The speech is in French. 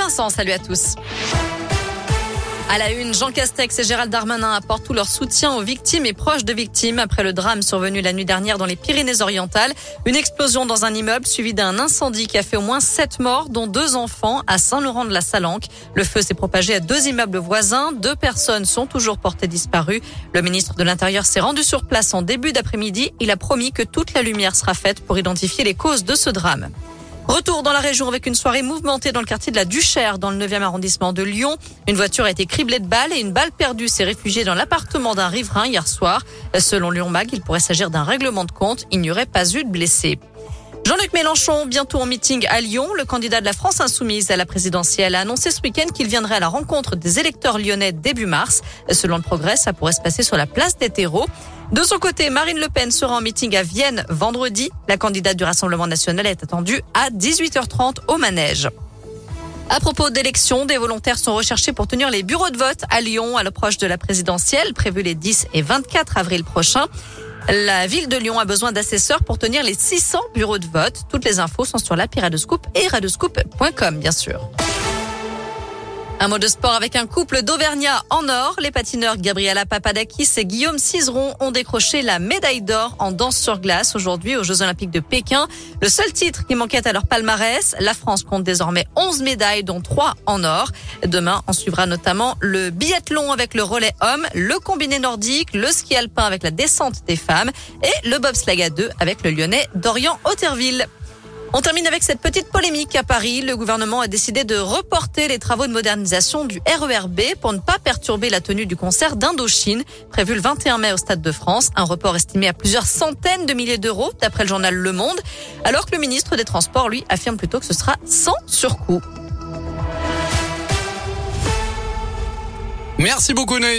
Vincent, salut à tous. À la une, Jean Castex et Gérald Darmanin apportent tout leur soutien aux victimes et proches de victimes après le drame survenu la nuit dernière dans les Pyrénées-Orientales. Une explosion dans un immeuble suivie d'un incendie qui a fait au moins sept morts, dont deux enfants à Saint-Laurent-de-la-Salanque. Le feu s'est propagé à deux immeubles voisins. Deux personnes sont toujours portées disparues. Le ministre de l'Intérieur s'est rendu sur place en début d'après-midi. Il a promis que toute la lumière sera faite pour identifier les causes de ce drame. Retour dans la région avec une soirée mouvementée dans le quartier de la Duchère, dans le 9e arrondissement de Lyon. Une voiture a été criblée de balles et une balle perdue s'est réfugiée dans l'appartement d'un riverain hier soir. Selon Lyon Mag, il pourrait s'agir d'un règlement de compte. Il n'y aurait pas eu de blessés. Jean-Luc Mélenchon, bientôt en meeting à Lyon, le candidat de la France insoumise à la présidentielle a annoncé ce week-end qu'il viendrait à la rencontre des électeurs lyonnais début mars. Selon le progrès, ça pourrait se passer sur la place des terreaux. De son côté, Marine Le Pen sera en meeting à Vienne vendredi. La candidate du Rassemblement national est attendue à 18h30 au manège. À propos d'élections, des volontaires sont recherchés pour tenir les bureaux de vote à Lyon à l'approche de la présidentielle, prévue les 10 et 24 avril prochains. La ville de Lyon a besoin d'assesseurs pour tenir les 600 bureaux de vote. Toutes les infos sont sur l'appli et radescoop.com, bien sûr. Un mot de sport avec un couple d'Auvergnats en or. Les patineurs Gabriela Papadakis et Guillaume Cizeron ont décroché la médaille d'or en danse sur glace aujourd'hui aux Jeux Olympiques de Pékin. Le seul titre qui manquait à leur palmarès, la France compte désormais 11 médailles dont 3 en or. Demain, on suivra notamment le biathlon avec le relais homme, le combiné nordique, le ski alpin avec la descente des femmes et le bobsleigh à deux avec le lyonnais Dorian Otterville. On termine avec cette petite polémique à Paris. Le gouvernement a décidé de reporter les travaux de modernisation du RERB pour ne pas perturber la tenue du concert d'Indochine, prévu le 21 mai au Stade de France. Un report estimé à plusieurs centaines de milliers d'euros, d'après le journal Le Monde. Alors que le ministre des Transports, lui, affirme plutôt que ce sera sans surcoût. Merci beaucoup, Noé.